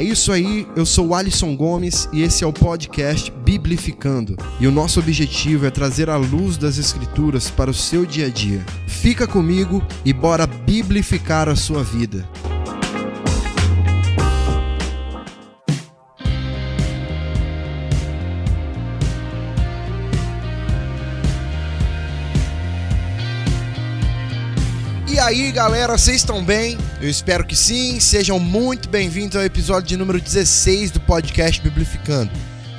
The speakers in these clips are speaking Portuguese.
É isso aí, eu sou o Alisson Gomes e esse é o podcast Biblificando. E o nosso objetivo é trazer a luz das Escrituras para o seu dia a dia. Fica comigo e bora biblificar a sua vida. Aí, galera, vocês estão bem? Eu espero que sim. Sejam muito bem-vindos ao episódio de número 16 do podcast Biblificando.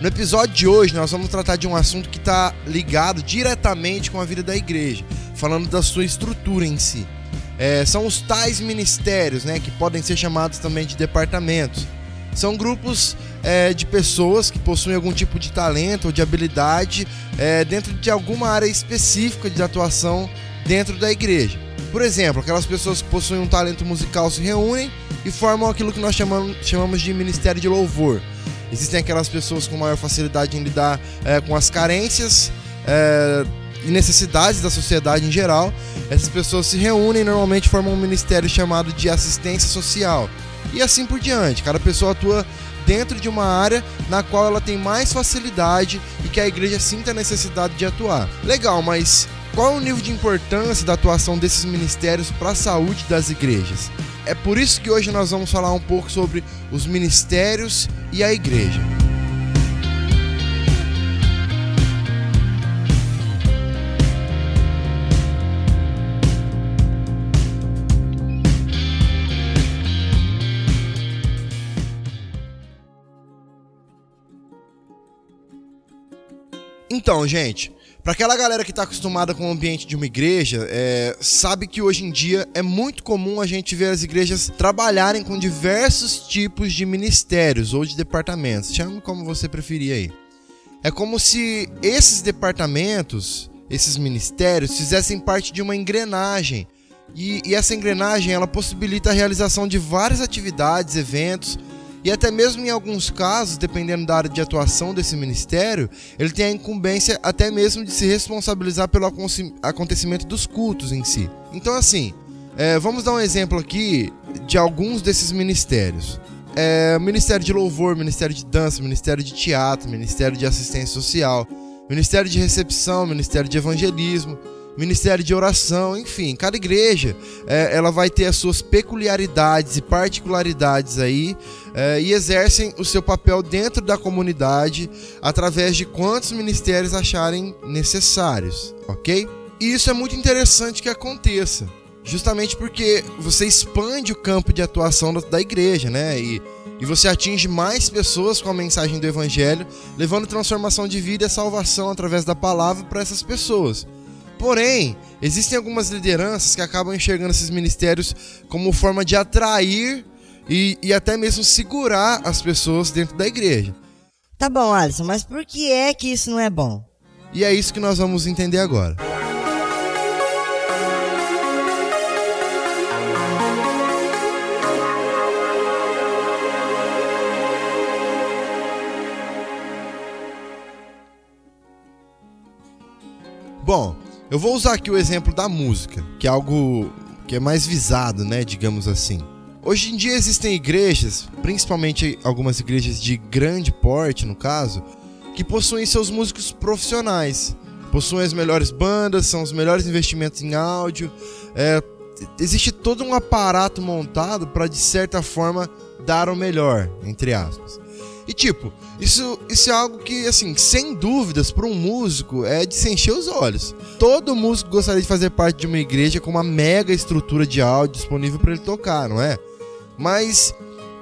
No episódio de hoje, nós vamos tratar de um assunto que está ligado diretamente com a vida da igreja, falando da sua estrutura em si. É, são os tais ministérios, né, que podem ser chamados também de departamentos. São grupos é, de pessoas que possuem algum tipo de talento ou de habilidade é, dentro de alguma área específica de atuação dentro da igreja. Por exemplo, aquelas pessoas que possuem um talento musical se reúnem e formam aquilo que nós chamamos, chamamos de ministério de louvor. Existem aquelas pessoas com maior facilidade em lidar é, com as carências é, e necessidades da sociedade em geral. Essas pessoas se reúnem e normalmente formam um ministério chamado de assistência social. E assim por diante. Cada pessoa atua dentro de uma área na qual ela tem mais facilidade e que a igreja sinta a necessidade de atuar. Legal, mas qual é o nível de importância da atuação desses ministérios para a saúde das igrejas? É por isso que hoje nós vamos falar um pouco sobre os ministérios e a igreja. Então, gente, para aquela galera que está acostumada com o ambiente de uma igreja, é, sabe que hoje em dia é muito comum a gente ver as igrejas trabalharem com diversos tipos de ministérios ou de departamentos. Chame como você preferir aí. É como se esses departamentos, esses ministérios, fizessem parte de uma engrenagem. E, e essa engrenagem ela possibilita a realização de várias atividades, eventos e até mesmo em alguns casos, dependendo da área de atuação desse ministério, ele tem a incumbência até mesmo de se responsabilizar pelo acontecimento dos cultos em si. Então, assim, é, vamos dar um exemplo aqui de alguns desses ministérios. É, ministério de louvor, ministério de dança, ministério de teatro, ministério de assistência social, ministério de recepção, ministério de evangelismo, ministério de oração, enfim, cada igreja é, ela vai ter as suas peculiaridades e particularidades aí é, e exercem o seu papel dentro da comunidade através de quantos ministérios acharem necessários, ok? E isso é muito interessante que aconteça, justamente porque você expande o campo de atuação da, da igreja, né? E, e você atinge mais pessoas com a mensagem do evangelho, levando transformação de vida e salvação através da palavra para essas pessoas. Porém, existem algumas lideranças que acabam enxergando esses ministérios como forma de atrair e, e até mesmo segurar as pessoas dentro da igreja. Tá bom, Alisson, mas por que é que isso não é bom? E é isso que nós vamos entender agora. Bom, eu vou usar aqui o exemplo da música, que é algo que é mais visado, né, digamos assim. Hoje em dia existem igrejas, principalmente algumas igrejas de grande porte, no caso, que possuem seus músicos profissionais, possuem as melhores bandas, são os melhores investimentos em áudio. É, existe todo um aparato montado para, de certa forma, dar o melhor, entre aspas. E tipo, isso, isso é algo que, assim, sem dúvidas, para um músico é de se encher os olhos. Todo músico gostaria de fazer parte de uma igreja com uma mega estrutura de áudio disponível para ele tocar, não é? Mas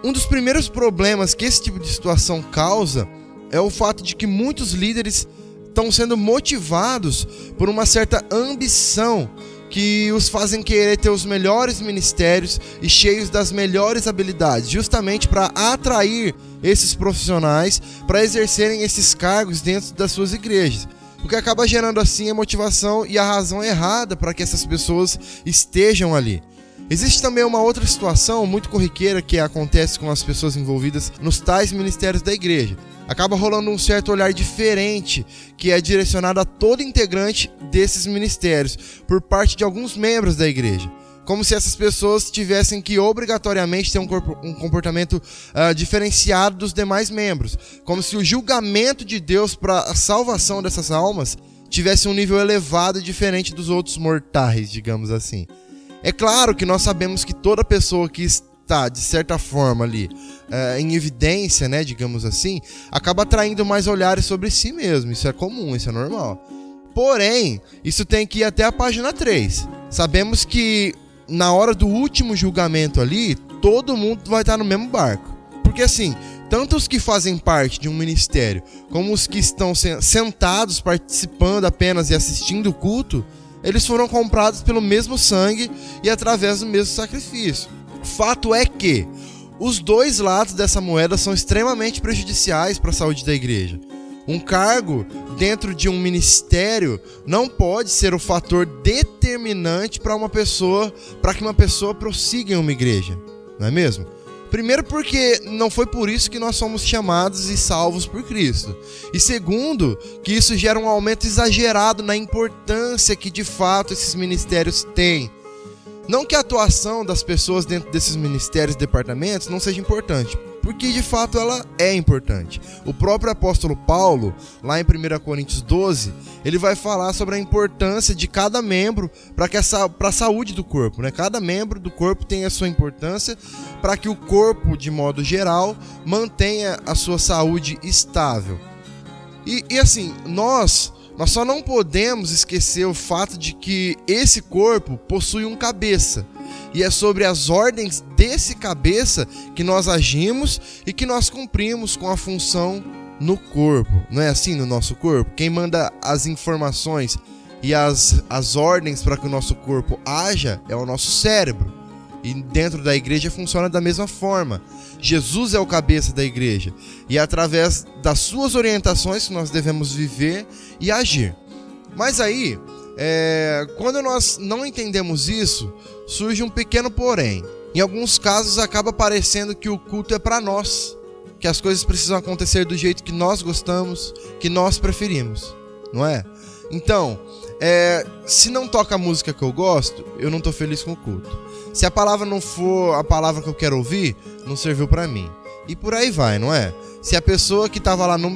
um dos primeiros problemas que esse tipo de situação causa é o fato de que muitos líderes estão sendo motivados por uma certa ambição que os fazem querer ter os melhores ministérios e cheios das melhores habilidades, justamente para atrair esses profissionais para exercerem esses cargos dentro das suas igrejas. O que acaba gerando assim a motivação e a razão errada para que essas pessoas estejam ali. Existe também uma outra situação muito corriqueira que acontece com as pessoas envolvidas nos tais ministérios da igreja. Acaba rolando um certo olhar diferente que é direcionado a todo integrante desses ministérios por parte de alguns membros da igreja como se essas pessoas tivessem que obrigatoriamente ter um, corpo, um comportamento uh, diferenciado dos demais membros, como se o julgamento de Deus para a salvação dessas almas tivesse um nível elevado e diferente dos outros mortais, digamos assim. É claro que nós sabemos que toda pessoa que está, de certa forma, ali uh, em evidência, né, digamos assim, acaba atraindo mais olhares sobre si mesmo. Isso é comum, isso é normal. Porém, isso tem que ir até a página 3. Sabemos que na hora do último julgamento ali, todo mundo vai estar no mesmo barco. Porque assim, tanto os que fazem parte de um ministério, como os que estão sentados participando apenas e assistindo o culto, eles foram comprados pelo mesmo sangue e através do mesmo sacrifício. Fato é que os dois lados dessa moeda são extremamente prejudiciais para a saúde da igreja. Um cargo dentro de um ministério não pode ser o fator determinante para uma pessoa, para que uma pessoa prossiga em uma igreja, não é mesmo? Primeiro, porque não foi por isso que nós somos chamados e salvos por Cristo. E segundo, que isso gera um aumento exagerado na importância que de fato esses ministérios têm. Não que a atuação das pessoas dentro desses ministérios e departamentos não seja importante, porque de fato ela é importante. O próprio apóstolo Paulo, lá em 1 Coríntios 12, ele vai falar sobre a importância de cada membro para a saúde do corpo. Né? Cada membro do corpo tem a sua importância para que o corpo, de modo geral, mantenha a sua saúde estável. E, e assim, nós nós só não podemos esquecer o fato de que esse corpo possui um cabeça e é sobre as ordens desse cabeça que nós agimos e que nós cumprimos com a função no corpo. Não é assim no nosso corpo? Quem manda as informações e as, as ordens para que o nosso corpo haja é o nosso cérebro. E dentro da igreja funciona da mesma forma. Jesus é o cabeça da igreja. E é através das suas orientações que nós devemos viver e agir. Mas aí, é, quando nós não entendemos isso, surge um pequeno porém. Em alguns casos acaba parecendo que o culto é para nós, que as coisas precisam acontecer do jeito que nós gostamos, que nós preferimos, não é? Então, é, se não toca a música que eu gosto, eu não estou feliz com o culto. Se a palavra não for a palavra que eu quero ouvir, não serviu para mim. E por aí vai, não é? Se a pessoa que estava lá não,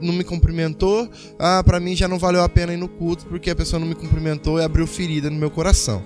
não me cumprimentou, ah, para mim já não valeu a pena ir no culto porque a pessoa não me cumprimentou e abriu ferida no meu coração.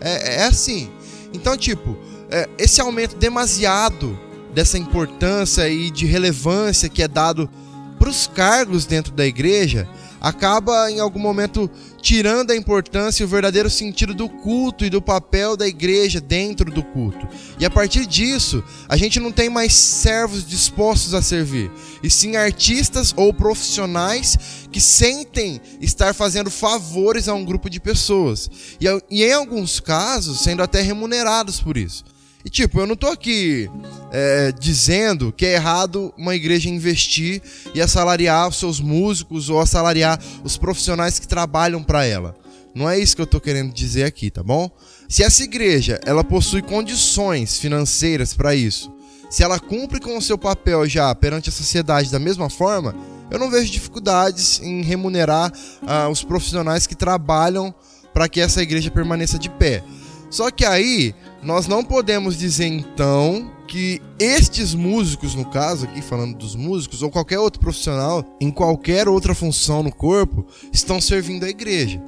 É, é assim. Então, tipo, é, esse aumento demasiado dessa importância e de relevância que é dado para os cargos dentro da igreja acaba em algum momento tirando a importância e o verdadeiro sentido do culto e do papel da igreja dentro do culto. E a partir disso, a gente não tem mais servos dispostos a servir, e sim artistas ou profissionais que sentem estar fazendo favores a um grupo de pessoas, e, em alguns casos sendo até remunerados por isso. E tipo, eu não tô aqui é, dizendo que é errado uma igreja investir e assalariar os seus músicos ou assalariar os profissionais que trabalham para ela. Não é isso que eu tô querendo dizer aqui, tá bom? Se essa igreja ela possui condições financeiras para isso, se ela cumpre com o seu papel já perante a sociedade da mesma forma, eu não vejo dificuldades em remunerar uh, os profissionais que trabalham para que essa igreja permaneça de pé. Só que aí nós não podemos dizer então que estes músicos, no caso aqui falando dos músicos, ou qualquer outro profissional, em qualquer outra função no corpo, estão servindo a igreja.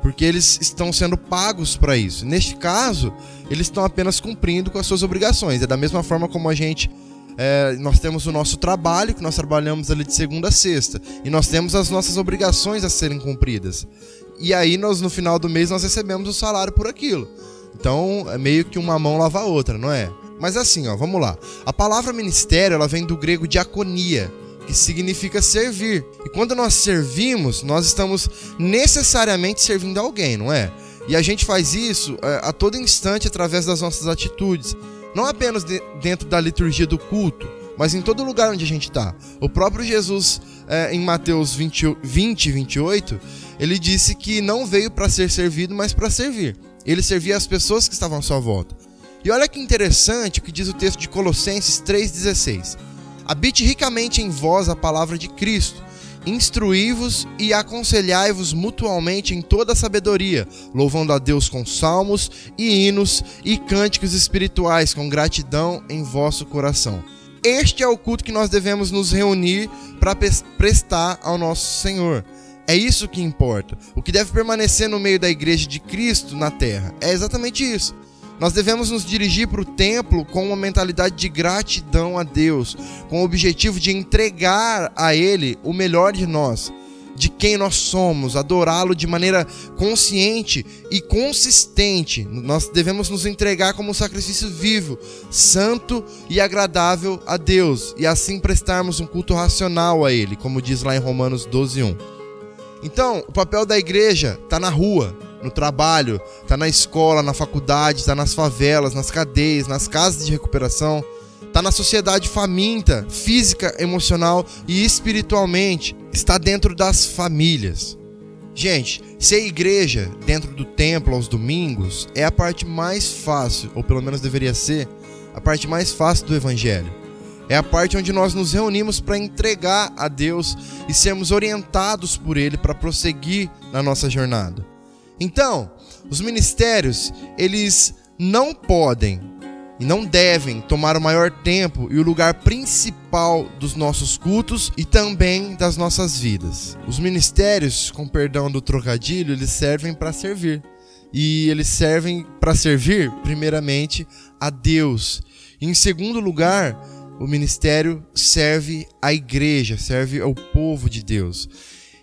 Porque eles estão sendo pagos para isso. Neste caso, eles estão apenas cumprindo com as suas obrigações. É da mesma forma como a gente é, nós temos o nosso trabalho, que nós trabalhamos ali de segunda a sexta, e nós temos as nossas obrigações a serem cumpridas. E aí, nós, no final do mês, nós recebemos o salário por aquilo. Então, é meio que uma mão lava a outra, não é? Mas assim, ó, vamos lá. A palavra ministério, ela vem do grego diaconia, que significa servir. E quando nós servimos, nós estamos necessariamente servindo alguém, não é? E a gente faz isso é, a todo instante através das nossas atitudes. Não apenas de, dentro da liturgia do culto, mas em todo lugar onde a gente está. O próprio Jesus, é, em Mateus 20, 20, 28, ele disse que não veio para ser servido, mas para servir Ele servia as pessoas que estavam à sua volta. E olha que interessante o que diz o texto de Colossenses 3,16. Habite ricamente em vós a palavra de Cristo, instruí-vos e aconselhai-vos mutualmente em toda a sabedoria, louvando a Deus com salmos e hinos e cânticos espirituais com gratidão em vosso coração. Este é o culto que nós devemos nos reunir para prestar ao nosso Senhor. É isso que importa. O que deve permanecer no meio da igreja de Cristo na terra é exatamente isso. Nós devemos nos dirigir para o templo com uma mentalidade de gratidão a Deus, com o objetivo de entregar a Ele o melhor de nós, de quem nós somos, adorá-lo de maneira consciente e consistente. Nós devemos nos entregar como um sacrifício vivo, santo e agradável a Deus, e assim prestarmos um culto racional a Ele, como diz lá em Romanos 12:1. Então, o papel da igreja está na rua, no trabalho, tá na escola, na faculdade, tá nas favelas, nas cadeias, nas casas de recuperação, tá na sociedade faminta, física, emocional e espiritualmente, está dentro das famílias. Gente, ser igreja dentro do templo aos domingos é a parte mais fácil, ou pelo menos deveria ser, a parte mais fácil do evangelho. É a parte onde nós nos reunimos para entregar a Deus e sermos orientados por Ele para prosseguir na nossa jornada. Então, os ministérios, eles não podem e não devem tomar o maior tempo e o lugar principal dos nossos cultos e também das nossas vidas. Os ministérios, com perdão do trocadilho, eles servem para servir. E eles servem para servir, primeiramente, a Deus. E, em segundo lugar, o ministério serve à igreja, serve ao povo de Deus.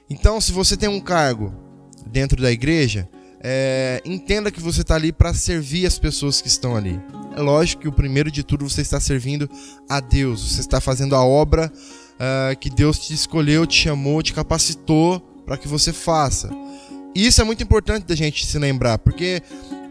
Então, se você tem um cargo dentro da igreja, é, entenda que você está ali para servir as pessoas que estão ali. É lógico que o primeiro de tudo você está servindo a Deus, você está fazendo a obra uh, que Deus te escolheu, te chamou, te capacitou para que você faça. E isso é muito importante da gente se lembrar, porque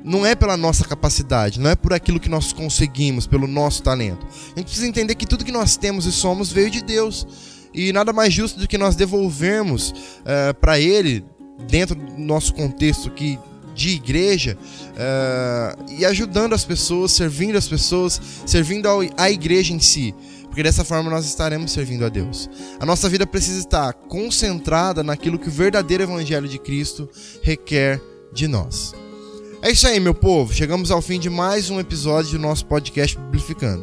não é pela nossa capacidade, não é por aquilo que nós conseguimos, pelo nosso talento. A gente precisa entender que tudo que nós temos e somos veio de Deus. E nada mais justo do que nós devolvermos uh, para Ele dentro do nosso contexto aqui de igreja uh, e ajudando as pessoas, servindo as pessoas, servindo a igreja em si. Porque dessa forma nós estaremos servindo a Deus. A nossa vida precisa estar concentrada naquilo que o verdadeiro Evangelho de Cristo requer de nós. É isso aí, meu povo. Chegamos ao fim de mais um episódio do nosso podcast Biblificando.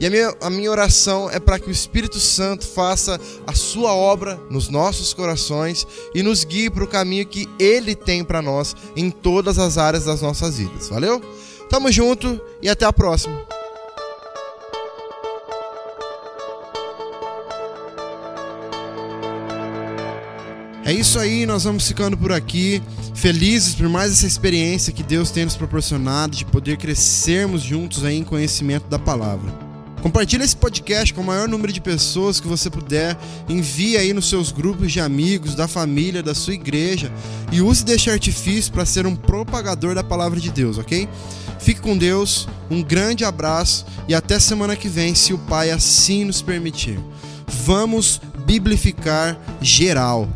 E a minha, a minha oração é para que o Espírito Santo faça a sua obra nos nossos corações e nos guie para o caminho que Ele tem para nós em todas as áreas das nossas vidas. Valeu? Tamo junto e até a próxima. É isso aí, nós vamos ficando por aqui, felizes por mais essa experiência que Deus tem nos proporcionado de poder crescermos juntos aí em conhecimento da palavra. Compartilhe esse podcast com o maior número de pessoas que você puder. Envie aí nos seus grupos de amigos, da família, da sua igreja. E use deste artifício para ser um propagador da palavra de Deus, ok? Fique com Deus, um grande abraço e até semana que vem, se o Pai assim nos permitir. Vamos biblificar geral.